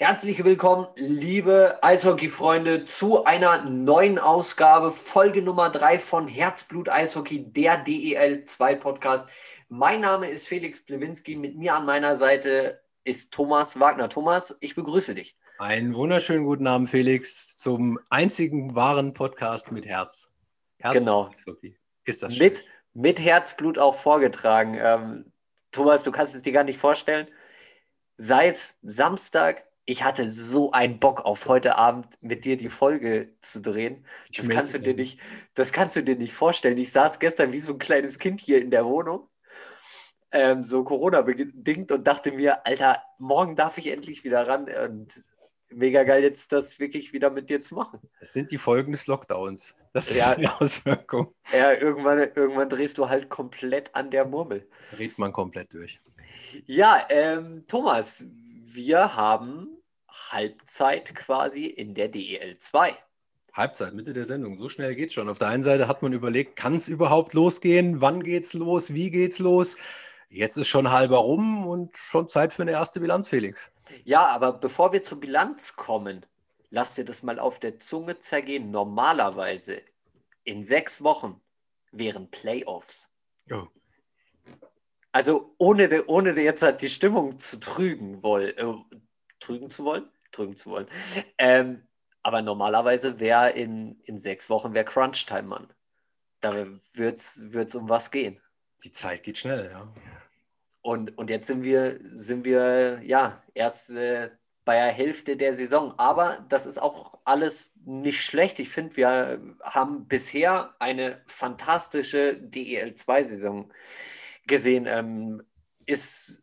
Herzlich willkommen, liebe Eishockey-Freunde, zu einer neuen Ausgabe, Folge Nummer 3 von Herzblut Eishockey, der DEL 2 Podcast. Mein Name ist Felix Plewinski, mit mir an meiner Seite ist Thomas Wagner. Thomas, ich begrüße dich. Einen wunderschönen guten Abend, Felix, zum einzigen wahren Podcast mit Herz. Herzblut genau. Eishockey. Ist das schön. Mit, mit Herzblut auch vorgetragen. Ähm, Thomas, du kannst es dir gar nicht vorstellen. Seit Samstag ich hatte so einen Bock auf heute Abend mit dir die Folge zu drehen. Das kannst du dir nicht, das kannst du dir nicht vorstellen. Ich saß gestern wie so ein kleines Kind hier in der Wohnung, ähm, so Corona-bedingt und dachte mir, Alter, morgen darf ich endlich wieder ran und mega geil, jetzt das wirklich wieder mit dir zu machen. Das sind die Folgen des Lockdowns. Das ja, ist die Auswirkung. Ja, irgendwann, irgendwann drehst du halt komplett an der Murmel. Dreht man komplett durch. Ja, ähm, Thomas, wir haben Halbzeit quasi in der DEL 2. Halbzeit, Mitte der Sendung. So schnell geht es schon. Auf der einen Seite hat man überlegt, kann es überhaupt losgehen? Wann geht's los? Wie geht's los? Jetzt ist schon halber rum und schon Zeit für eine erste Bilanz, Felix. Ja, aber bevor wir zur Bilanz kommen, lass dir das mal auf der Zunge zergehen. Normalerweise in sechs Wochen wären Playoffs. Oh. Also ohne, ohne jetzt halt die Stimmung zu trügen wollen, äh, trügen zu wollen, trügen zu wollen. Ähm, aber normalerweise wäre in, in sechs Wochen wäre Crunch-Time, Mann. Da wird es um was gehen. Die Zeit geht schnell, ja. Und, und jetzt sind wir, sind wir ja erst äh, bei der Hälfte der Saison. Aber das ist auch alles nicht schlecht. Ich finde, wir haben bisher eine fantastische DEL2-Saison gesehen. Ähm, ist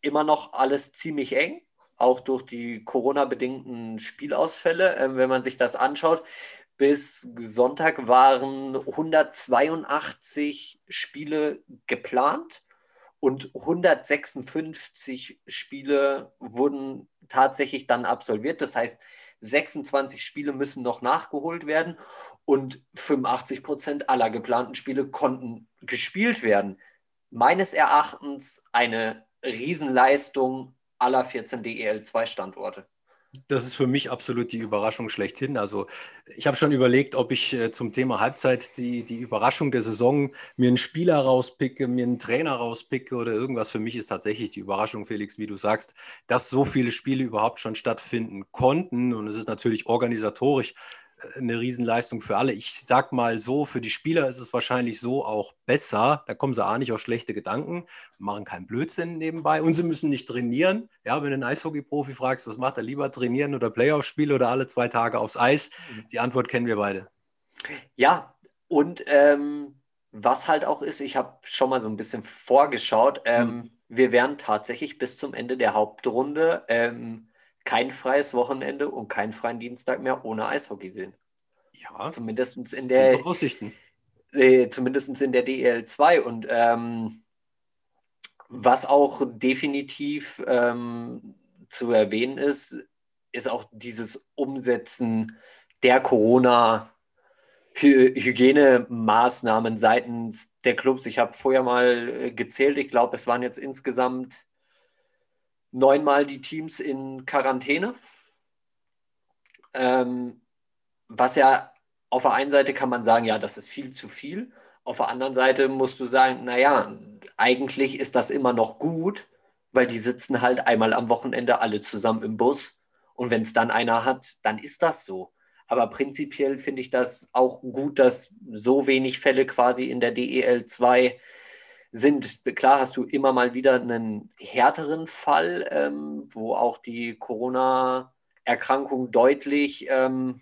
immer noch alles ziemlich eng auch durch die Corona-bedingten Spielausfälle. Ähm, wenn man sich das anschaut, bis Sonntag waren 182 Spiele geplant und 156 Spiele wurden tatsächlich dann absolviert. Das heißt, 26 Spiele müssen noch nachgeholt werden und 85 Prozent aller geplanten Spiele konnten gespielt werden. Meines Erachtens eine Riesenleistung aller 14 DEL2-Standorte. Das ist für mich absolut die Überraschung schlechthin. Also ich habe schon überlegt, ob ich äh, zum Thema Halbzeit die, die Überraschung der Saison mir einen Spieler rauspicke, mir einen Trainer rauspicke oder irgendwas. Für mich ist tatsächlich die Überraschung, Felix, wie du sagst, dass so viele Spiele überhaupt schon stattfinden konnten. Und es ist natürlich organisatorisch eine Riesenleistung für alle. Ich sag mal so, für die Spieler ist es wahrscheinlich so auch besser. Da kommen sie auch nicht auf schlechte Gedanken, machen keinen Blödsinn nebenbei und sie müssen nicht trainieren. Ja, wenn du einen Eishockey-Profi fragst, was macht er lieber, trainieren oder Playoff-Spiele oder alle zwei Tage aufs Eis? Mhm. Die Antwort kennen wir beide. Ja, und ähm, was halt auch ist, ich habe schon mal so ein bisschen vorgeschaut, ähm, mhm. wir werden tatsächlich bis zum Ende der Hauptrunde ähm, kein freies Wochenende und keinen freien Dienstag mehr ohne Eishockey sehen. Ja. Zumindest in der. Aussichten. Äh, zumindest in der DEL 2. Und ähm, was auch definitiv ähm, zu erwähnen ist, ist auch dieses Umsetzen der Corona- Hygienemaßnahmen seitens der Clubs. Ich habe vorher mal äh, gezählt, ich glaube, es waren jetzt insgesamt neunmal die Teams in Quarantäne. Ähm, was ja auf der einen Seite kann man sagen, ja, das ist viel zu viel. Auf der anderen Seite musst du sagen, naja, eigentlich ist das immer noch gut, weil die sitzen halt einmal am Wochenende alle zusammen im Bus. Und wenn es dann einer hat, dann ist das so. Aber prinzipiell finde ich das auch gut, dass so wenig Fälle quasi in der DEL 2 sind. Klar hast du immer mal wieder einen härteren Fall, ähm, wo auch die Corona-Erkrankung deutlich, ähm,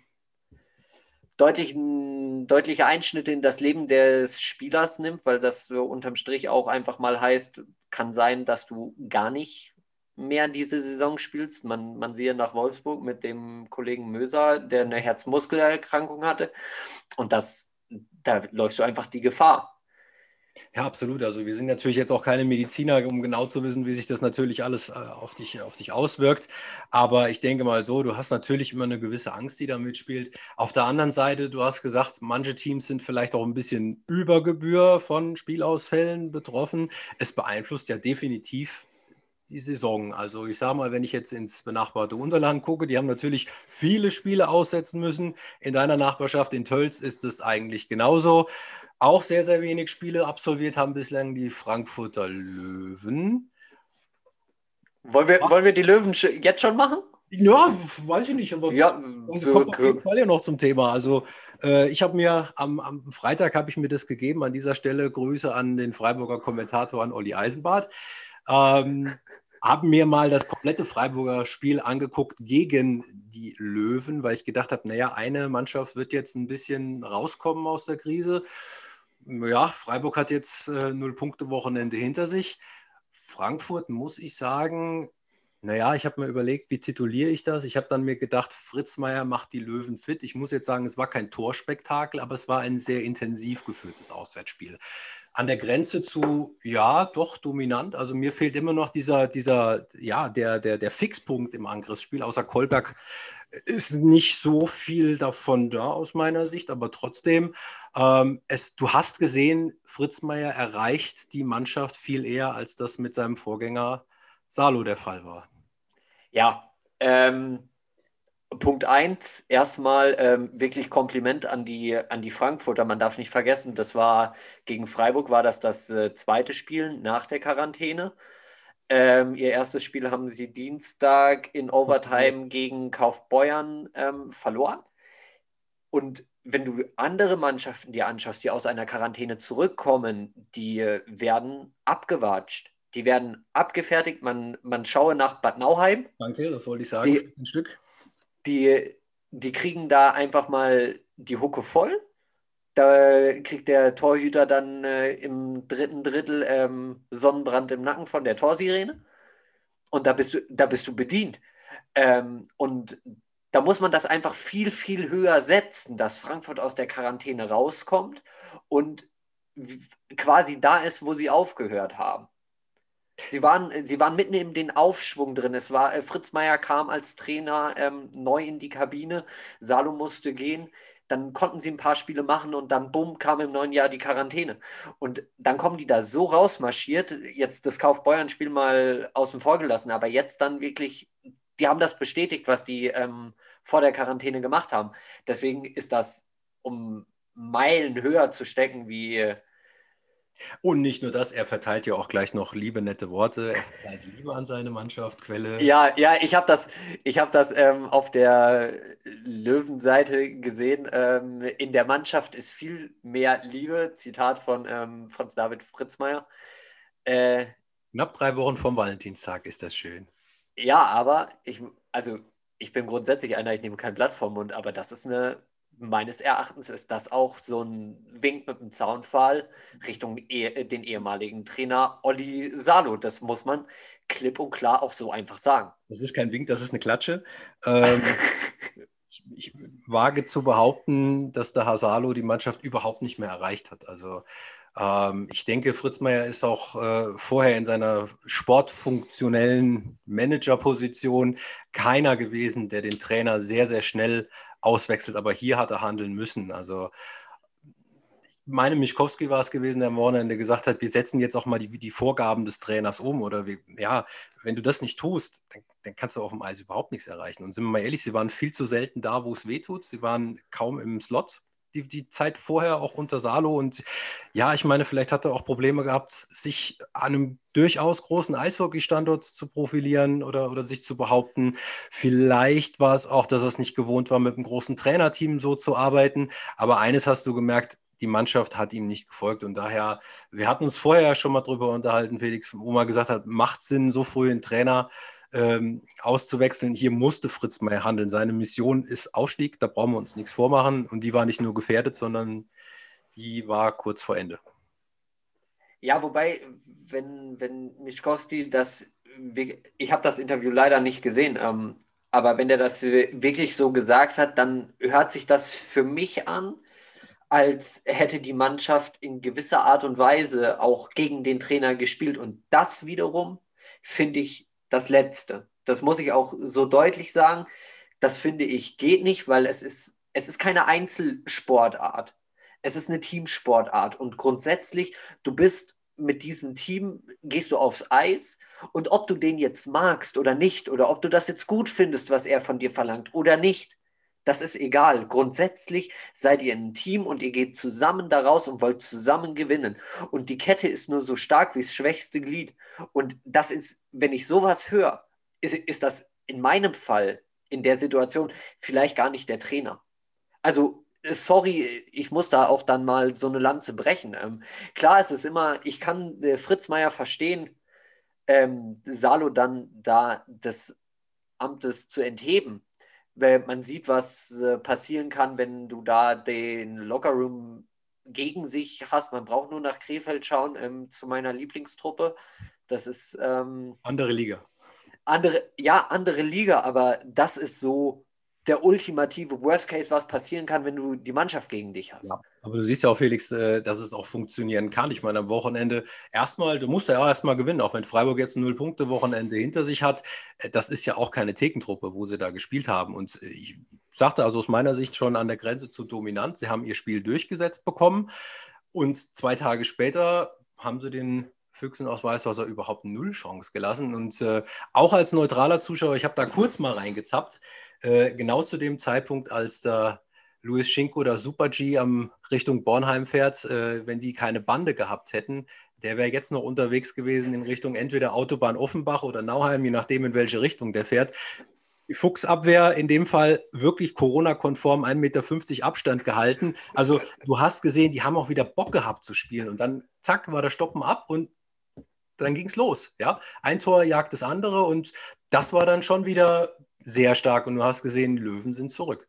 deutlich, deutliche Einschnitte in das Leben des Spielers nimmt, weil das unterm Strich auch einfach mal heißt, kann sein, dass du gar nicht mehr diese Saison spielst. Man, man siehe nach Wolfsburg mit dem Kollegen Möser, der eine Herzmuskelerkrankung hatte. Und das, da läufst du einfach die Gefahr. Ja, absolut. Also wir sind natürlich jetzt auch keine Mediziner, um genau zu wissen, wie sich das natürlich alles äh, auf, dich, auf dich auswirkt. Aber ich denke mal so, du hast natürlich immer eine gewisse Angst, die da mitspielt. Auf der anderen Seite, du hast gesagt, manche Teams sind vielleicht auch ein bisschen über Gebühr von Spielausfällen betroffen. Es beeinflusst ja definitiv die Saison. Also ich sage mal, wenn ich jetzt ins benachbarte Unterland gucke, die haben natürlich viele Spiele aussetzen müssen. In deiner Nachbarschaft in Tölz ist es eigentlich genauso. Auch sehr, sehr wenig Spiele absolviert haben bislang die Frankfurter Löwen. Wollen wir, wollen wir die Löwen jetzt schon machen? Ja, weiß ich nicht, aber ja, also kommt auf jeden Fall ja noch zum Thema. Also äh, ich habe mir am, am Freitag habe ich mir das gegeben. An dieser Stelle Grüße an den Freiburger Kommentator an Olli Eisenbart. Ähm, haben mir mal das komplette Freiburger Spiel angeguckt gegen die Löwen, weil ich gedacht habe, naja, eine Mannschaft wird jetzt ein bisschen rauskommen aus der Krise. Ja, Freiburg hat jetzt äh, null Punkte Wochenende hinter sich. Frankfurt muss ich sagen, naja, ich habe mir überlegt, wie tituliere ich das? Ich habe dann mir gedacht, Fritz Meier macht die Löwen fit. Ich muss jetzt sagen, es war kein Torspektakel, aber es war ein sehr intensiv geführtes Auswärtsspiel. An der Grenze zu, ja, doch dominant. Also mir fehlt immer noch dieser, dieser, ja, der, der, der Fixpunkt im Angriffsspiel. Außer Kolberg ist nicht so viel davon da aus meiner Sicht, aber trotzdem, ähm, es, du hast gesehen, Fritz Meier erreicht die Mannschaft viel eher, als das mit seinem Vorgänger Salo der Fall war. Ja, ähm, Punkt 1, erstmal ähm, wirklich Kompliment an die, an die Frankfurter. Man darf nicht vergessen, das war gegen Freiburg, war das das äh, zweite Spiel nach der Quarantäne. Ähm, ihr erstes Spiel haben sie Dienstag in Overtime gegen Kaufbeuern ähm, verloren. Und wenn du andere Mannschaften dir anschaust, die aus einer Quarantäne zurückkommen, die äh, werden abgewatscht. Die werden abgefertigt. Man, man schaue nach Bad Nauheim. Danke, das wollte ich sagen. Die, ein Stück. Die, die kriegen da einfach mal die Hucke voll. Da kriegt der Torhüter dann äh, im dritten Drittel ähm, Sonnenbrand im Nacken von der Torsirene. Und da bist du, da bist du bedient. Ähm, und da muss man das einfach viel, viel höher setzen, dass Frankfurt aus der Quarantäne rauskommt und quasi da ist, wo sie aufgehört haben. Sie waren, sie waren mitten in den Aufschwung drin. Es war, äh, Fritz Meier kam als Trainer ähm, neu in die Kabine, Salo musste gehen. Dann konnten sie ein paar Spiele machen und dann bumm, kam im neuen Jahr die Quarantäne. Und dann kommen die da so rausmarschiert, jetzt das Kaufbeuern-Spiel mal außen vor gelassen, aber jetzt dann wirklich, die haben das bestätigt, was die ähm, vor der Quarantäne gemacht haben. Deswegen ist das um Meilen höher zu stecken wie und nicht nur das, er verteilt ja auch gleich noch liebe, nette Worte. Er verteilt Liebe an seine Mannschaft, Quelle. Ja, ja, ich habe das, ich hab das ähm, auf der Löwenseite gesehen. Ähm, in der Mannschaft ist viel mehr Liebe. Zitat von ähm, Franz David Fritzmeier. Äh, Knapp drei Wochen vom Valentinstag ist das schön. Ja, aber ich, also ich bin grundsätzlich einer, ich nehme kein Blatt vom Mund, aber das ist eine meines Erachtens ist das auch so ein Wink mit dem Zaunpfahl Richtung eh, den ehemaligen Trainer Olli Salo. Das muss man klipp und klar auch so einfach sagen. Das ist kein Wink, das ist eine Klatsche. Ähm, ich, wage zu behaupten, dass der Hasalo die Mannschaft überhaupt nicht mehr erreicht hat. Also ähm, ich denke, Fritz Meier ist auch äh, vorher in seiner sportfunktionellen Managerposition keiner gewesen, der den Trainer sehr, sehr schnell auswechselt. Aber hier hat er handeln müssen. Also meine, Mischkowski war es gewesen, der am Wochenende gesagt hat, wir setzen jetzt auch mal die, die Vorgaben des Trainers um. Oder wie, ja, wenn du das nicht tust, dann, dann, kannst du auf dem Eis überhaupt nichts erreichen. Und sind wir mal ehrlich, sie waren viel zu selten da, wo es weh tut. Sie waren kaum im Slot die, die Zeit vorher auch unter Salo. Und ja, ich meine, vielleicht hat er auch Probleme gehabt, sich an einem durchaus großen Eishockey-Standort zu profilieren oder, oder sich zu behaupten. Vielleicht war es auch, dass er es nicht gewohnt war, mit einem großen Trainerteam so zu arbeiten. Aber eines hast du gemerkt, die Mannschaft hat ihm nicht gefolgt. Und daher, wir hatten uns vorher ja schon mal drüber unterhalten, Felix, wo man gesagt hat, macht Sinn, so früh einen Trainer ähm, auszuwechseln. Hier musste Fritz Meier handeln. Seine Mission ist Aufstieg, da brauchen wir uns nichts vormachen. Und die war nicht nur gefährdet, sondern die war kurz vor Ende. Ja, wobei, wenn, wenn Mischkowski das, ich habe das Interview leider nicht gesehen, ähm, aber wenn er das wirklich so gesagt hat, dann hört sich das für mich an, als hätte die Mannschaft in gewisser Art und Weise auch gegen den Trainer gespielt. Und das wiederum finde ich das Letzte. Das muss ich auch so deutlich sagen. Das finde ich geht nicht, weil es ist, es ist keine Einzelsportart. Es ist eine Teamsportart. Und grundsätzlich, du bist mit diesem Team gehst du aufs Eis und ob du den jetzt magst oder nicht oder ob du das jetzt gut findest, was er von dir verlangt oder nicht, das ist egal. Grundsätzlich seid ihr ein Team und ihr geht zusammen daraus und wollt zusammen gewinnen. Und die Kette ist nur so stark wie das schwächste Glied. Und das ist, wenn ich sowas höre, ist, ist das in meinem Fall, in der Situation, vielleicht gar nicht der Trainer. Also sorry, ich muss da auch dann mal so eine Lanze brechen. Ähm, klar, es ist immer, ich kann äh, Fritz Meier verstehen, ähm, Salo dann da des Amtes zu entheben. Weil man sieht, was äh, passieren kann, wenn du da den Lockerroom gegen sich hast. Man braucht nur nach Krefeld schauen ähm, zu meiner Lieblingstruppe. Das ist ähm, andere Liga. Andere, ja, andere Liga, aber das ist so der ultimative Worst Case, was passieren kann, wenn du die Mannschaft gegen dich hast. Ja, aber du siehst ja auch, Felix, äh, dass es auch funktionieren kann. Ich meine, am Wochenende erstmal, du musst ja auch erstmal gewinnen, auch wenn Freiburg jetzt ein Null-Punkte-Wochenende hinter sich hat. Äh, das ist ja auch keine Thekentruppe, wo sie da gespielt haben. Und äh, ich sagte also aus meiner Sicht schon an der Grenze zu dominant. Sie haben ihr Spiel durchgesetzt bekommen und zwei Tage später haben sie den Füchsen aus Weißwasser überhaupt null Chance gelassen. Und äh, auch als neutraler Zuschauer, ich habe da kurz mal reingezappt, äh, genau zu dem Zeitpunkt, als da Luis Schinko oder Super G am Richtung Bornheim fährt, äh, wenn die keine Bande gehabt hätten, der wäre jetzt noch unterwegs gewesen in Richtung entweder Autobahn Offenbach oder Nauheim, je nachdem, in welche Richtung der fährt. Die Fuchsabwehr in dem Fall wirklich Corona-konform 1,50 Meter Abstand gehalten. Also du hast gesehen, die haben auch wieder Bock gehabt zu spielen. Und dann zack, war der Stoppen ab und dann ging es los. Ja? Ein Tor jagt das andere und das war dann schon wieder sehr stark und du hast gesehen, die Löwen sind zurück.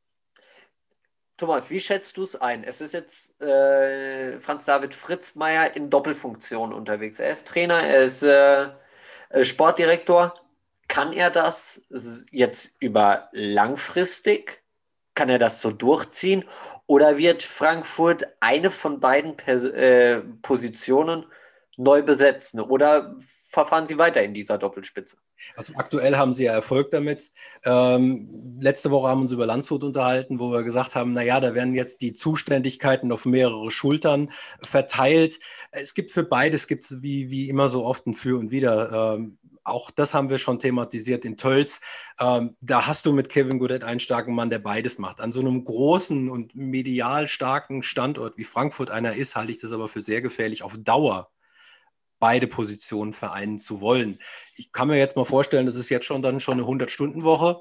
Thomas, wie schätzt du es ein? Es ist jetzt äh, Franz David Fritzmeier in Doppelfunktion unterwegs. Er ist Trainer, er ist äh, äh Sportdirektor. Kann er das jetzt über langfristig? Kann er das so durchziehen? Oder wird Frankfurt eine von beiden Pers äh, Positionen neu besetzen? Oder verfahren sie weiter in dieser Doppelspitze? Also aktuell haben sie ja Erfolg damit. Ähm, letzte Woche haben wir uns über Landshut unterhalten, wo wir gesagt haben, naja, da werden jetzt die Zuständigkeiten auf mehrere Schultern verteilt. Es gibt für beides, gibt es wie, wie immer so oft ein Für und Wider. Ähm, auch das haben wir schon thematisiert in Tölz. Ähm, da hast du mit Kevin Goodett einen starken Mann, der beides macht. An so einem großen und medial starken Standort wie Frankfurt einer ist, halte ich das aber für sehr gefährlich auf Dauer beide Positionen vereinen zu wollen. Ich kann mir jetzt mal vorstellen, das ist jetzt schon dann schon eine 100-Stunden-Woche.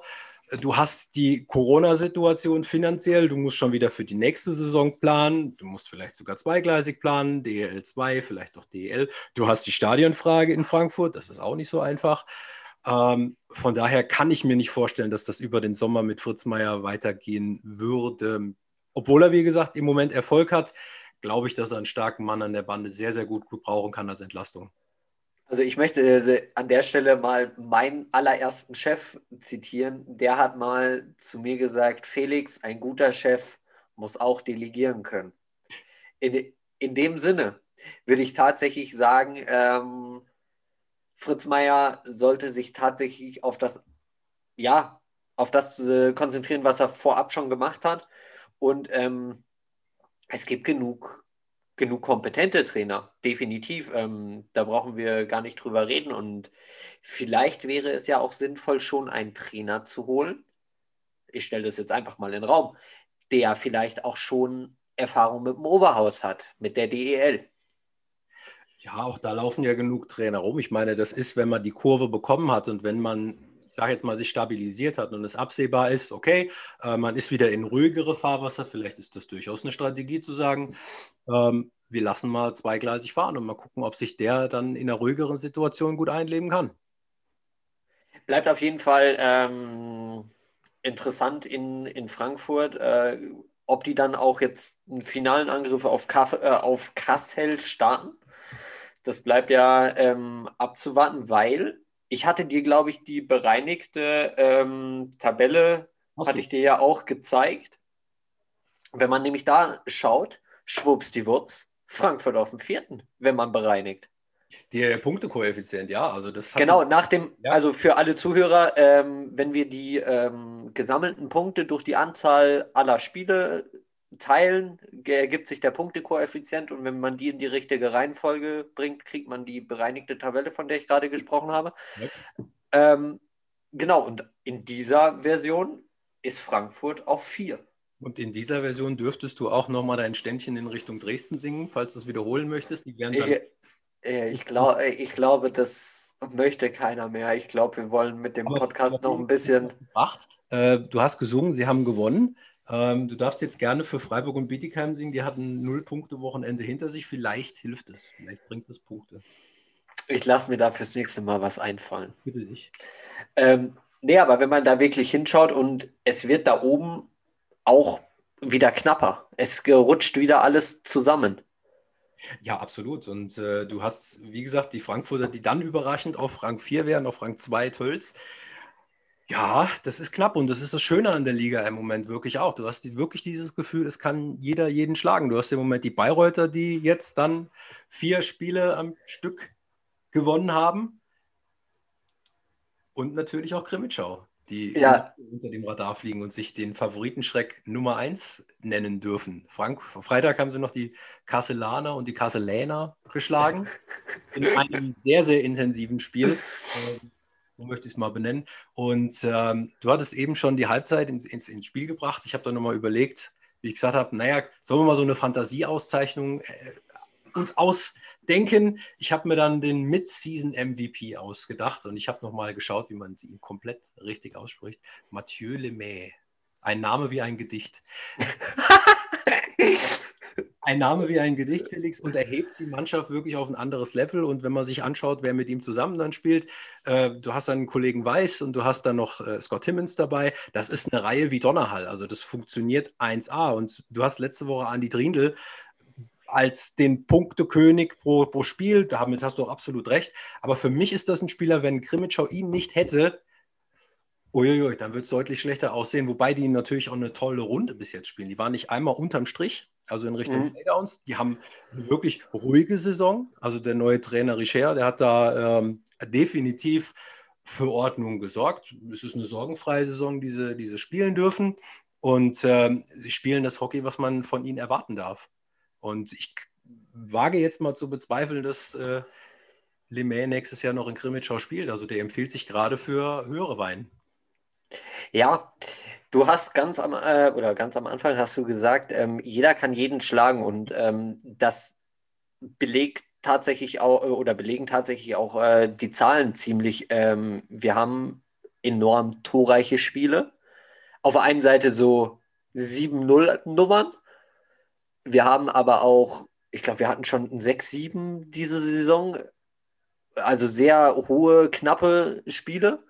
Du hast die Corona-Situation finanziell, du musst schon wieder für die nächste Saison planen, du musst vielleicht sogar zweigleisig planen, DEL 2, vielleicht auch DEL. Du hast die Stadionfrage in Frankfurt, das ist auch nicht so einfach. Ähm, von daher kann ich mir nicht vorstellen, dass das über den Sommer mit Fritz Meier weitergehen würde, obwohl er, wie gesagt, im Moment Erfolg hat glaube ich, dass er einen starken Mann an der Bande sehr, sehr gut gebrauchen kann als Entlastung. Also ich möchte äh, an der Stelle mal meinen allerersten Chef zitieren. Der hat mal zu mir gesagt, Felix, ein guter Chef muss auch delegieren können. In, in dem Sinne würde ich tatsächlich sagen, ähm, Fritz Meier sollte sich tatsächlich auf das, ja, auf das äh, konzentrieren, was er vorab schon gemacht hat. Und ähm, es gibt genug, genug kompetente Trainer, definitiv. Ähm, da brauchen wir gar nicht drüber reden. Und vielleicht wäre es ja auch sinnvoll, schon einen Trainer zu holen. Ich stelle das jetzt einfach mal in den Raum, der vielleicht auch schon Erfahrung mit dem Oberhaus hat, mit der DEL. Ja, auch da laufen ja genug Trainer rum. Ich meine, das ist, wenn man die Kurve bekommen hat und wenn man ich sage jetzt mal, sich stabilisiert hat und es absehbar ist, okay, äh, man ist wieder in ruhigere Fahrwasser, vielleicht ist das durchaus eine Strategie zu sagen, ähm, wir lassen mal zweigleisig fahren und mal gucken, ob sich der dann in einer ruhigeren Situation gut einleben kann. Bleibt auf jeden Fall ähm, interessant in, in Frankfurt, äh, ob die dann auch jetzt einen finalen Angriff auf, Kaff, äh, auf Kassel starten. Das bleibt ja ähm, abzuwarten, weil ich hatte dir, glaube ich, die bereinigte ähm, Tabelle, Hast hatte du? ich dir ja auch gezeigt. Wenn man nämlich da schaut, schwuppsdiwupps, Frankfurt auf dem vierten, wenn man bereinigt. Der Punktekoeffizient, ja, also das Genau, nach dem, ja. also für alle Zuhörer, ähm, wenn wir die ähm, gesammelten Punkte durch die Anzahl aller Spiele teilen, ergibt sich der Punktekoeffizient und wenn man die in die richtige Reihenfolge bringt, kriegt man die bereinigte Tabelle, von der ich gerade gesprochen habe. Ja. Ähm, genau, und in dieser Version ist Frankfurt auf 4. Und in dieser Version dürftest du auch nochmal dein Ständchen in Richtung Dresden singen, falls du es wiederholen möchtest. Die werden dann ich, ich, glaub, ich glaube, das möchte keiner mehr. Ich glaube, wir wollen mit dem Aber Podcast noch ein bisschen. Äh, du hast gesungen, sie haben gewonnen. Ähm, du darfst jetzt gerne für Freiburg und Bietigheim singen. Die hatten null Punkte Wochenende hinter sich. Vielleicht hilft es. Vielleicht bringt es Punkte. Ich lasse mir da fürs nächste Mal was einfallen. Bitte sich. Ähm, nee, aber wenn man da wirklich hinschaut und es wird da oben auch wieder knapper. Es rutscht wieder alles zusammen. Ja, absolut. Und äh, du hast, wie gesagt, die Frankfurter, die dann überraschend auf Rang 4 wären, auf Rang 2 Tölz. Ja, das ist knapp und das ist das Schöne an der Liga im Moment wirklich auch. Du hast die, wirklich dieses Gefühl, es kann jeder jeden schlagen. Du hast im Moment die Bayreuther, die jetzt dann vier Spiele am Stück gewonnen haben. Und natürlich auch Krimitschau, die ja. unter dem Radar fliegen und sich den Favoritenschreck Nummer 1 nennen dürfen. Frank, Freitag haben sie noch die Kasselaner und die Kasseläner geschlagen in einem sehr, sehr intensiven Spiel. So möchte ich es mal benennen. Und ähm, du hattest eben schon die Halbzeit ins, ins, ins Spiel gebracht. Ich habe da nochmal überlegt, wie ich gesagt habe, naja, sollen wir mal so eine Fantasieauszeichnung äh, uns ausdenken? Ich habe mir dann den Mid-Season-MVP ausgedacht und ich habe nochmal geschaut, wie man ihn komplett richtig ausspricht. Mathieu Lemay. Ein Name wie ein Gedicht. ein Name wie ein Gedicht, Felix, und erhebt die Mannschaft wirklich auf ein anderes Level. Und wenn man sich anschaut, wer mit ihm zusammen dann spielt, äh, du hast dann einen Kollegen Weiß und du hast dann noch äh, Scott Timmons dabei. Das ist eine Reihe wie Donnerhall. Also das funktioniert 1A. Und du hast letzte Woche Andi Drindl als den Punktekönig pro, pro Spiel. Damit hast du auch absolut recht. Aber für mich ist das ein Spieler, wenn Krimitschau ihn nicht hätte, Uiuiui, dann wird es deutlich schlechter aussehen, wobei die natürlich auch eine tolle Runde bis jetzt spielen. Die waren nicht einmal unterm Strich, also in Richtung mhm. Playdowns. Die haben eine wirklich ruhige Saison. Also der neue Trainer Richer, der hat da ähm, definitiv für Ordnung gesorgt. Es ist eine sorgenfreie Saison, die sie, die sie spielen dürfen. Und ähm, sie spielen das Hockey, was man von ihnen erwarten darf. Und ich wage jetzt mal zu bezweifeln, dass äh, Lemay nächstes Jahr noch in Krimitschau spielt. Also der empfiehlt sich gerade für höhere Weinen. Ja, du hast ganz am, äh, oder ganz am Anfang hast du gesagt, ähm, jeder kann jeden schlagen und ähm, das belegt tatsächlich auch oder belegen tatsächlich auch äh, die Zahlen ziemlich. Ähm, wir haben enorm torreiche Spiele. Auf der einen Seite so 7-0-Nummern. Wir haben aber auch, ich glaube, wir hatten schon ein 6-7 diese Saison. Also sehr hohe, knappe Spiele.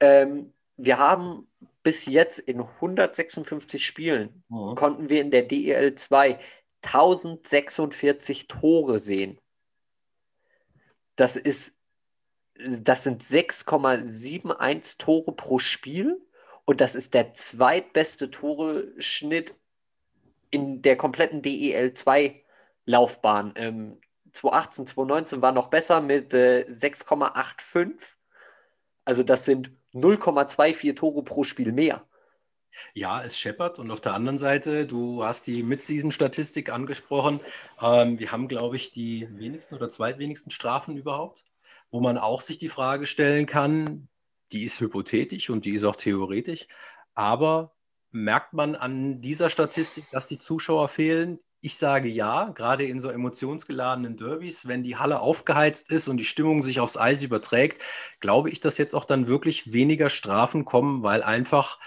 Ähm, wir haben bis jetzt in 156 Spielen mhm. konnten wir in der DEL 2 1046 Tore sehen. Das ist das sind 6,71 Tore pro Spiel und das ist der zweitbeste Tore-Schnitt in der kompletten DEL 2 Laufbahn. Ähm, 2018, 2019 war noch besser mit äh, 6,85. Also das sind 0,24 Tore pro Spiel mehr. Ja, es scheppert. Und auf der anderen Seite, du hast die Mid-Season-Statistik angesprochen. Ähm, wir haben, glaube ich, die wenigsten oder zweitwenigsten Strafen überhaupt, wo man auch sich die Frage stellen kann, die ist hypothetisch und die ist auch theoretisch. Aber merkt man an dieser Statistik, dass die Zuschauer fehlen? Ich sage ja, gerade in so emotionsgeladenen Derbys, wenn die Halle aufgeheizt ist und die Stimmung sich aufs Eis überträgt, glaube ich, dass jetzt auch dann wirklich weniger Strafen kommen, weil einfach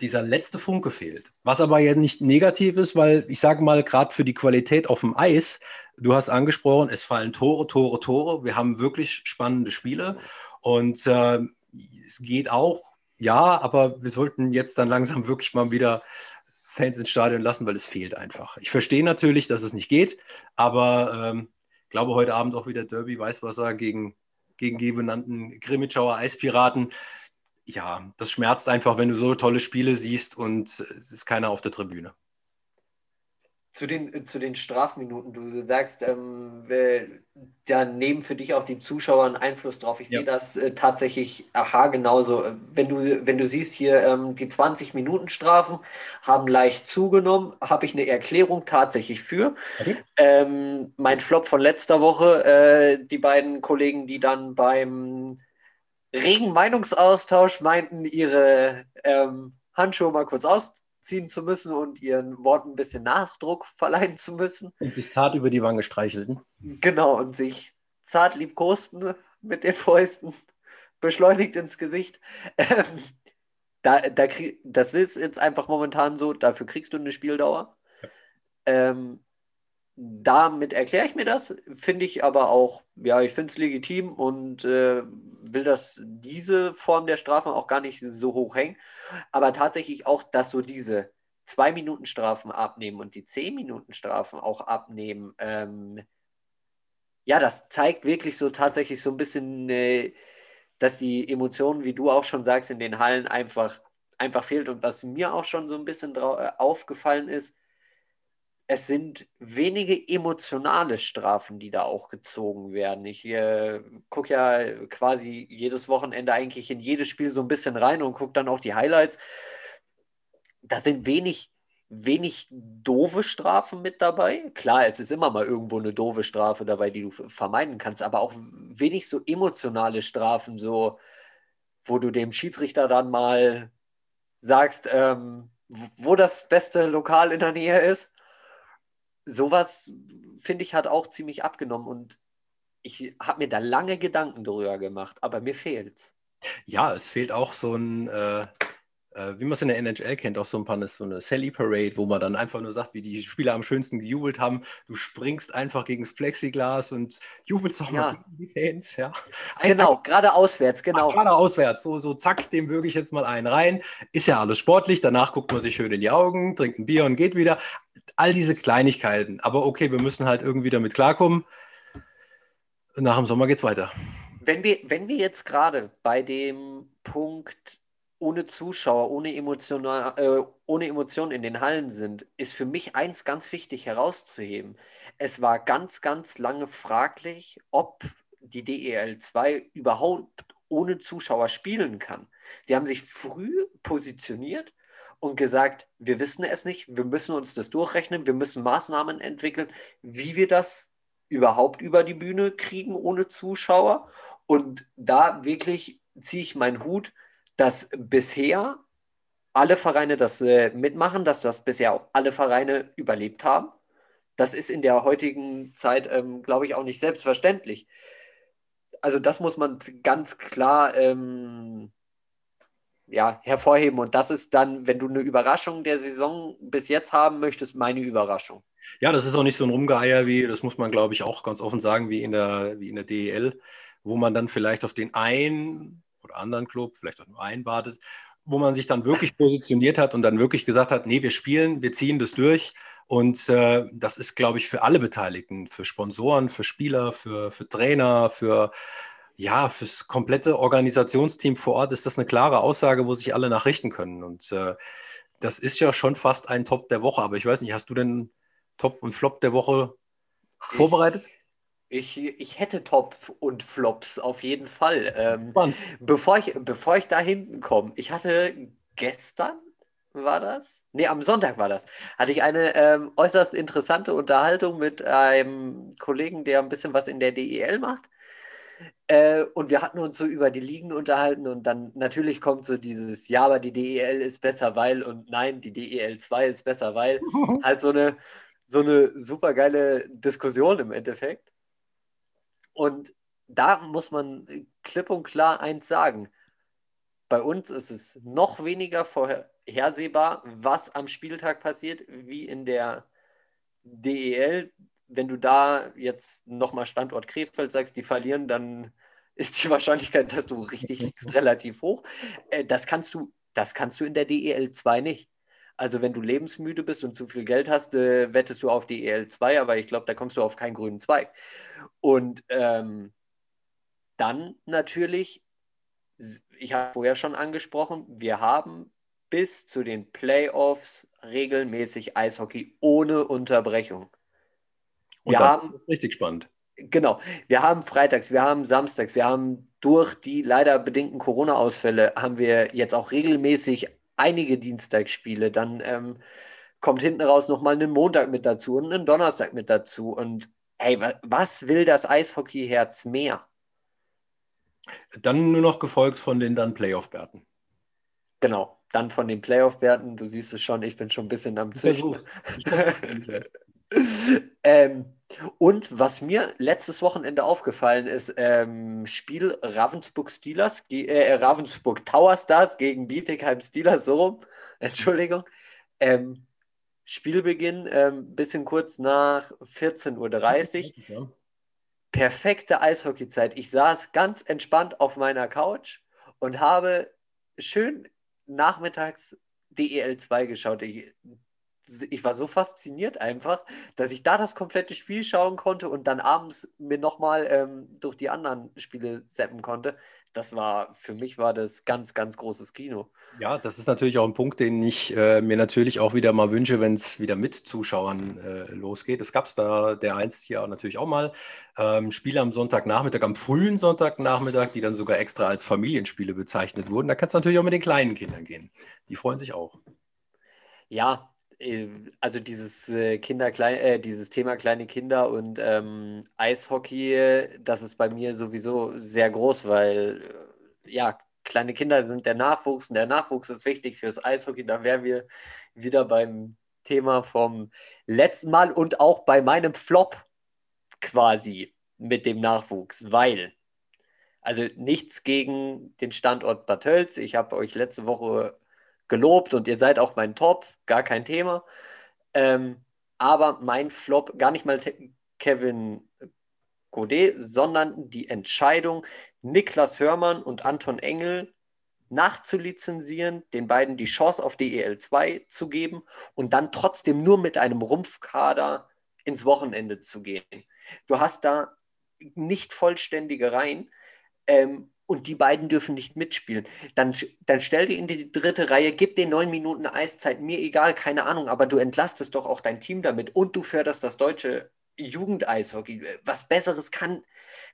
dieser letzte Funke fehlt. Was aber ja nicht negativ ist, weil ich sage mal, gerade für die Qualität auf dem Eis, du hast angesprochen, es fallen Tore, Tore, Tore. Wir haben wirklich spannende Spiele und äh, es geht auch, ja, aber wir sollten jetzt dann langsam wirklich mal wieder Fans ins Stadion lassen, weil es fehlt einfach. Ich verstehe natürlich, dass es nicht geht, aber ähm, glaube heute Abend auch wieder Derby Weißwasser gegen, gegen die benannten Grimmitschauer Eispiraten. Ja, das schmerzt einfach, wenn du so tolle Spiele siehst und es ist keiner auf der Tribüne. Zu den, zu den Strafminuten, du sagst, ähm, da nehmen für dich auch die Zuschauer einen Einfluss drauf. Ich ja. sehe das äh, tatsächlich aha genauso. Wenn du, wenn du siehst hier, ähm, die 20-Minuten-Strafen haben leicht zugenommen, habe ich eine Erklärung tatsächlich für. Okay. Ähm, mein Flop von letzter Woche, äh, die beiden Kollegen, die dann beim regen Meinungsaustausch meinten, ihre ähm, Handschuhe mal kurz aus ziehen zu müssen und ihren Worten ein bisschen Nachdruck verleihen zu müssen. Und sich zart über die Wange streichelten. Genau, und sich zart liebkosten mit den Fäusten, beschleunigt ins Gesicht. Ähm, da, da krieg, das ist jetzt einfach momentan so, dafür kriegst du eine Spieldauer. Ja. Ähm, damit erkläre ich mir das, finde ich aber auch, ja, ich finde es legitim und äh, will das diese Form der Strafen auch gar nicht so hoch hängen. Aber tatsächlich auch, dass so diese zwei Minuten Strafen abnehmen und die zehn Minuten Strafen auch abnehmen, ähm, ja, das zeigt wirklich so tatsächlich so ein bisschen, äh, dass die Emotionen, wie du auch schon sagst, in den Hallen einfach, einfach fehlt. Und was mir auch schon so ein bisschen äh, aufgefallen ist, es sind wenige emotionale Strafen, die da auch gezogen werden. Ich äh, gucke ja quasi jedes Wochenende eigentlich in jedes Spiel so ein bisschen rein und gucke dann auch die Highlights. Da sind wenig, wenig doofe Strafen mit dabei. Klar, es ist immer mal irgendwo eine doofe Strafe dabei, die du vermeiden kannst, aber auch wenig so emotionale Strafen, so wo du dem Schiedsrichter dann mal sagst, ähm, wo das beste Lokal in der Nähe ist sowas, finde ich, hat auch ziemlich abgenommen und ich habe mir da lange Gedanken drüber gemacht, aber mir fehlt's. Ja, es fehlt auch so ein, äh, wie man es in der NHL kennt, auch so ein paar so eine Sally Parade, wo man dann einfach nur sagt, wie die Spieler am schönsten gejubelt haben. Du springst einfach gegen das Plexiglas und jubelst auch ja. mal gegen die Fans. Ja. Ein, genau, gerade auswärts, genau. Gerade auswärts, so, so zack, dem würge ich jetzt mal einen rein. Ist ja alles sportlich, danach guckt man sich schön in die Augen, trinkt ein Bier und geht wieder. All diese Kleinigkeiten. Aber okay, wir müssen halt irgendwie damit klarkommen. Nach dem Sommer geht's weiter. Wenn wir, wenn wir jetzt gerade bei dem Punkt ohne Zuschauer, ohne, emotional, äh, ohne Emotionen in den Hallen sind, ist für mich eins ganz wichtig herauszuheben. Es war ganz, ganz lange fraglich, ob die DEL 2 überhaupt ohne Zuschauer spielen kann. Sie haben sich früh positioniert und gesagt, wir wissen es nicht, wir müssen uns das durchrechnen, wir müssen Maßnahmen entwickeln, wie wir das überhaupt über die Bühne kriegen ohne Zuschauer. Und da wirklich ziehe ich meinen Hut, dass bisher alle Vereine das äh, mitmachen, dass das bisher auch alle Vereine überlebt haben. Das ist in der heutigen Zeit, ähm, glaube ich, auch nicht selbstverständlich. Also das muss man ganz klar ähm, ja, hervorheben. Und das ist dann, wenn du eine Überraschung der Saison bis jetzt haben möchtest, meine Überraschung. Ja, das ist auch nicht so ein Rumgeheier wie, das muss man, glaube ich, auch ganz offen sagen, wie in der, wie in der DEL, wo man dann vielleicht auf den einen oder anderen Club, vielleicht auch nur einen wartet, wo man sich dann wirklich positioniert hat und dann wirklich gesagt hat, nee, wir spielen, wir ziehen das durch. Und äh, das ist, glaube ich, für alle Beteiligten, für Sponsoren, für Spieler, für, für Trainer, für ja, fürs komplette Organisationsteam vor Ort ist das eine klare Aussage, wo sich alle nachrichten können. Und äh, das ist ja schon fast ein Top der Woche. Aber ich weiß nicht, hast du denn Top und Flop der Woche vorbereitet? Ich ich, ich hätte Top und Flops auf jeden Fall. Ähm, bevor, ich, bevor ich da hinten komme, ich hatte gestern, war das? Ne, am Sonntag war das, hatte ich eine ähm, äußerst interessante Unterhaltung mit einem Kollegen, der ein bisschen was in der DEL macht. Äh, und wir hatten uns so über die Ligen unterhalten und dann natürlich kommt so dieses, ja, aber die DEL ist besser, weil und nein, die DEL 2 ist besser, weil halt so eine, so eine super geile Diskussion im Endeffekt. Und da muss man klipp und klar eins sagen. Bei uns ist es noch weniger vorhersehbar, was am Spieltag passiert, wie in der DEL. Wenn du da jetzt nochmal Standort Krefeld sagst, die verlieren, dann ist die Wahrscheinlichkeit, dass du richtig liegst, relativ hoch. Äh, das kannst du, das kannst du in der DEL 2 nicht. Also wenn du lebensmüde bist und zu viel Geld hast, äh, wettest du auf die EL2, aber ich glaube, da kommst du auf keinen grünen Zweig. Und ähm, dann natürlich, ich habe vorher schon angesprochen, wir haben bis zu den Playoffs regelmäßig Eishockey ohne Unterbrechung. Wir haben richtig spannend. Genau, wir haben freitags, wir haben samstags, wir haben durch die leider bedingten Corona-Ausfälle haben wir jetzt auch regelmäßig einige Dienstagsspiele. Dann ähm, kommt hinten raus nochmal einen Montag mit dazu und einen Donnerstag mit dazu. Und hey, was will das Eishockey-Herz mehr? Dann nur noch gefolgt von den dann Playoff-Bärten. Genau, dann von den Playoff-Bärten. Du siehst es schon, ich bin schon ein bisschen am Züchten. ähm, und was mir letztes Wochenende aufgefallen ist, ähm, Spiel Ravensburg Steelers, äh, Ravensburg Tower Stars gegen Bietigheim Steelers, so rum, Entschuldigung. Ähm, Spielbeginn ähm, bisschen kurz nach 14.30 Uhr. Perfekte Eishockeyzeit. Ich saß ganz entspannt auf meiner Couch und habe schön nachmittags DEL 2 geschaut. Ich, ich war so fasziniert einfach, dass ich da das komplette Spiel schauen konnte und dann abends mir nochmal ähm, durch die anderen Spiele zappen konnte. Das war, für mich war das ganz, ganz großes Kino. Ja, das ist natürlich auch ein Punkt, den ich äh, mir natürlich auch wieder mal wünsche, wenn es wieder mit Zuschauern äh, losgeht. Es gab es da der einst hier natürlich auch mal. Ähm, Spiele am Sonntagnachmittag, am frühen Sonntagnachmittag, die dann sogar extra als Familienspiele bezeichnet wurden. Da kann es natürlich auch mit den kleinen Kindern gehen. Die freuen sich auch. Ja, also dieses äh, Kinder, äh, dieses Thema kleine Kinder und ähm, Eishockey, das ist bei mir sowieso sehr groß, weil äh, ja, kleine Kinder sind der Nachwuchs und der Nachwuchs ist wichtig fürs Eishockey. Da wären wir wieder beim Thema vom letzten Mal und auch bei meinem Flop quasi mit dem Nachwuchs, weil also nichts gegen den Standort Bad Tölz. Ich habe euch letzte Woche gelobt und ihr seid auch mein Top, gar kein Thema. Ähm, aber mein Flop, gar nicht mal Kevin Godet, sondern die Entscheidung, Niklas Hörmann und Anton Engel nachzulizenzieren, den beiden die Chance auf DEL 2 zu geben und dann trotzdem nur mit einem Rumpfkader ins Wochenende zu gehen. Du hast da nicht vollständige Reihen. Ähm, und die beiden dürfen nicht mitspielen. Dann, dann stell die in die dritte Reihe, gib den neun Minuten Eiszeit, mir egal, keine Ahnung, aber du entlastest doch auch dein Team damit und du förderst das deutsche Jugendeishockey. Was Besseres kann,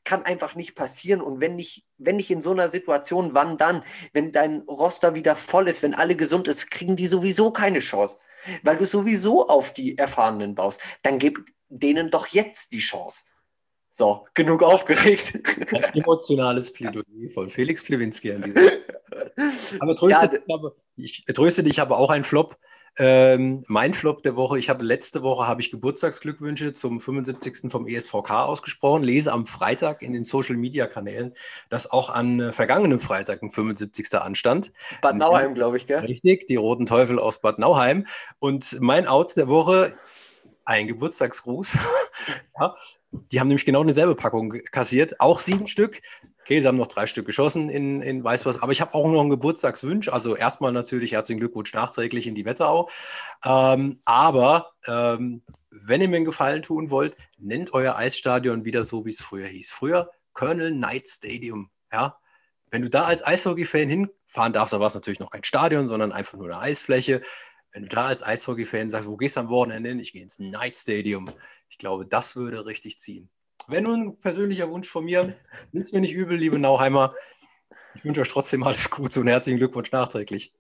kann einfach nicht passieren. Und wenn nicht, wenn nicht in so einer Situation, wann dann? Wenn dein Roster wieder voll ist, wenn alle gesund ist, kriegen die sowieso keine Chance. Weil du sowieso auf die Erfahrenen baust. Dann gib denen doch jetzt die Chance. So, genug aufgeregt. Ein emotionales Plädoyer von Felix Plewinski an dieser Aber tröste, ja, dich, aber, ich tröste dich, ich habe auch einen Flop. Ähm, mein Flop der Woche, ich habe letzte Woche habe ich Geburtstagsglückwünsche zum 75. vom ESVK ausgesprochen, lese am Freitag in den Social Media Kanälen, dass auch an äh, vergangenem Freitag ein 75. anstand. Bad Nauheim, glaube ich, gell? Richtig, die Roten Teufel aus Bad Nauheim. Und mein Out der Woche, ein Geburtstagsgruß. ja, die haben nämlich genau dieselbe Packung kassiert, auch sieben Stück. Okay, sie haben noch drei Stück geschossen in, in Weißwurst, aber ich habe auch noch einen Geburtstagswunsch. Also erstmal natürlich herzlichen Glückwunsch nachträglich in die Wetterau. Ähm, aber ähm, wenn ihr mir einen Gefallen tun wollt, nennt euer Eisstadion wieder so, wie es früher hieß. Früher Colonel Knight Stadium. Ja, wenn du da als Eishockey-Fan hinfahren darfst, dann war es natürlich noch kein Stadion, sondern einfach nur eine Eisfläche. Wenn du da als Eishockey-Fan sagst, wo gehst du am Wochenende hin? Ich gehe ins Knight Stadium. Ich glaube, das würde richtig ziehen. Wenn nun ein persönlicher Wunsch von mir, nimm es mir nicht übel, liebe Nauheimer. Ich wünsche euch trotzdem alles Gute und herzlichen Glückwunsch nachträglich.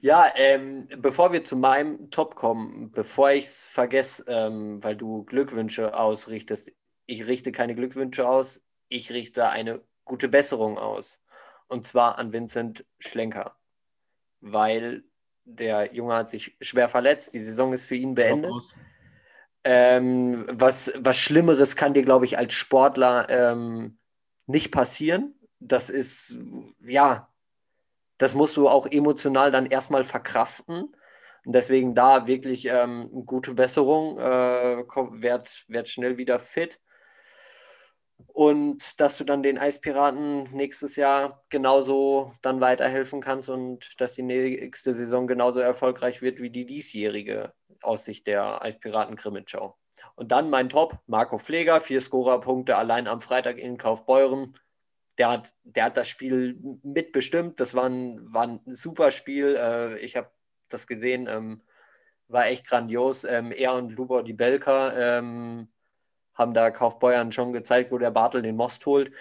Ja, ähm, bevor wir zu meinem Top kommen, bevor ich es vergesse, ähm, weil du Glückwünsche ausrichtest, ich richte keine Glückwünsche aus, ich richte eine gute Besserung aus. Und zwar an Vincent Schlenker, weil der Junge hat sich schwer verletzt, die Saison ist für ihn beendet. Ähm, was, was Schlimmeres kann dir, glaube ich, als Sportler ähm, nicht passieren. Das ist, ja, das musst du auch emotional dann erstmal verkraften. Und deswegen da wirklich ähm, gute Besserung, äh, werd, werd schnell wieder fit. Und dass du dann den Eispiraten nächstes Jahr genauso dann weiterhelfen kannst und dass die nächste Saison genauso erfolgreich wird wie die diesjährige aus Sicht der Eispiraten Krimitschau. Und dann mein Top, Marco Pfleger, vier Scorer-Punkte allein am Freitag in Kaufbeuren. der hat, der hat das Spiel mitbestimmt. Das war ein, war ein super Spiel. Äh, ich habe das gesehen, ähm, war echt grandios. Ähm, er und Lubor die Belka ähm, haben da Kaufbeuern schon gezeigt, wo der Bartel den Most holt.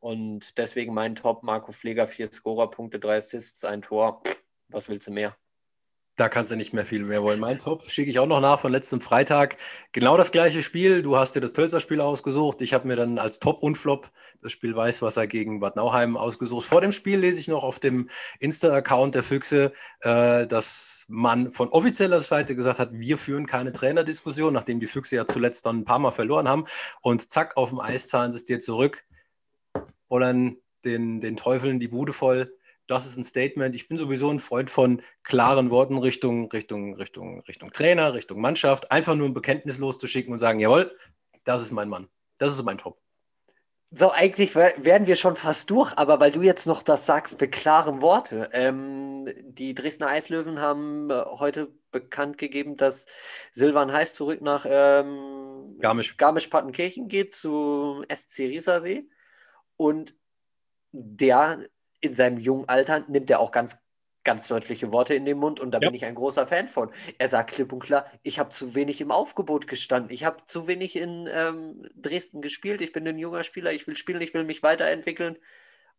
Und deswegen mein Top, Marco Pfleger, vier Scorerpunkte, drei Assists, ein Tor. Was willst du mehr? Da kannst du nicht mehr viel mehr wollen. Mein Top schicke ich auch noch nach von letztem Freitag. Genau das gleiche Spiel. Du hast dir das Tölzer Spiel ausgesucht. Ich habe mir dann als Top und Flop das Spiel Weißwasser gegen Bad Nauheim ausgesucht. Vor dem Spiel lese ich noch auf dem Insta-Account der Füchse, äh, dass man von offizieller Seite gesagt hat, wir führen keine Trainerdiskussion, nachdem die Füchse ja zuletzt dann ein paar Mal verloren haben. Und zack, auf dem Eis zahlen sie es dir zurück. Wollen den, den Teufeln die Bude voll das ist ein Statement. Ich bin sowieso ein Freund von klaren Worten Richtung, Richtung, Richtung, Richtung Trainer, Richtung Mannschaft. Einfach nur ein Bekenntnis loszuschicken und sagen, jawohl, das ist mein Mann. Das ist mein Top. So, eigentlich wären wir schon fast durch, aber weil du jetzt noch das sagst mit klaren Worte. Ähm, die Dresdner Eislöwen haben äh, heute bekannt gegeben, dass Silvan Heiß zurück nach ähm, Garmisch-Partenkirchen geht zu SC Riesersee. Und der in seinem jungen Alter nimmt er auch ganz, ganz deutliche Worte in den Mund und da ja. bin ich ein großer Fan von. Er sagt klipp und klar, ich habe zu wenig im Aufgebot gestanden, ich habe zu wenig in ähm, Dresden gespielt, ich bin ein junger Spieler, ich will spielen, ich will mich weiterentwickeln.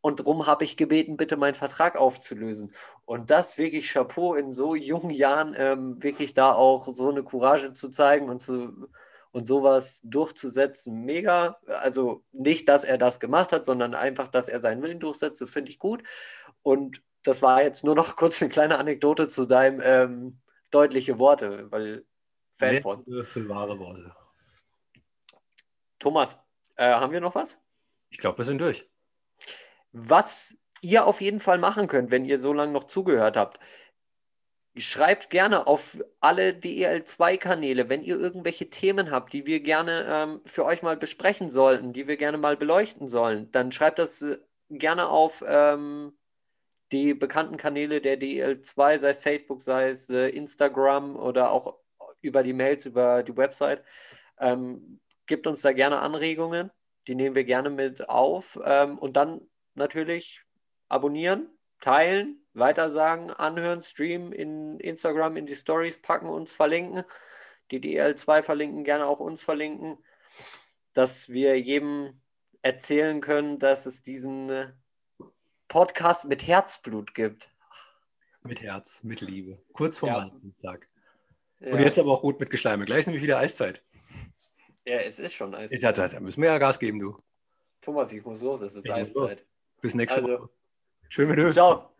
Und darum habe ich gebeten, bitte meinen Vertrag aufzulösen. Und das wirklich Chapeau in so jungen Jahren, ähm, wirklich da auch so eine Courage zu zeigen und zu, und sowas durchzusetzen, mega. Also nicht, dass er das gemacht hat, sondern einfach, dass er seinen Willen durchsetzt, das finde ich gut. Und das war jetzt nur noch kurz eine kleine Anekdote zu deinem ähm, deutliche Worte, weil Fan von. Für wahre Worte. Thomas, äh, haben wir noch was? Ich glaube, wir sind durch. Was ihr auf jeden Fall machen könnt, wenn ihr so lange noch zugehört habt, Schreibt gerne auf alle DEL2-Kanäle, wenn ihr irgendwelche Themen habt, die wir gerne ähm, für euch mal besprechen sollten, die wir gerne mal beleuchten sollen, dann schreibt das äh, gerne auf ähm, die bekannten Kanäle der DEL2, sei es Facebook, sei es äh, Instagram oder auch über die Mails, über die Website. Ähm, gebt uns da gerne Anregungen, die nehmen wir gerne mit auf ähm, und dann natürlich abonnieren, teilen weitersagen, anhören, streamen, in Instagram, in die Stories packen, uns verlinken. Die DL2 verlinken, gerne auch uns verlinken, dass wir jedem erzählen können, dass es diesen Podcast mit Herzblut gibt. Mit Herz, mit Liebe. Kurz vor ja. Valentinstag. Ja. Und jetzt aber auch gut mit Geschleime. Gleich ist nämlich wieder Eiszeit. Ja, es ist schon Eiszeit. Ja, da müssen wir ja Gas geben, du. Thomas, ich muss los, es ist ich Eiszeit. Bis nächste also, Woche. Schön mit dir. Ciao.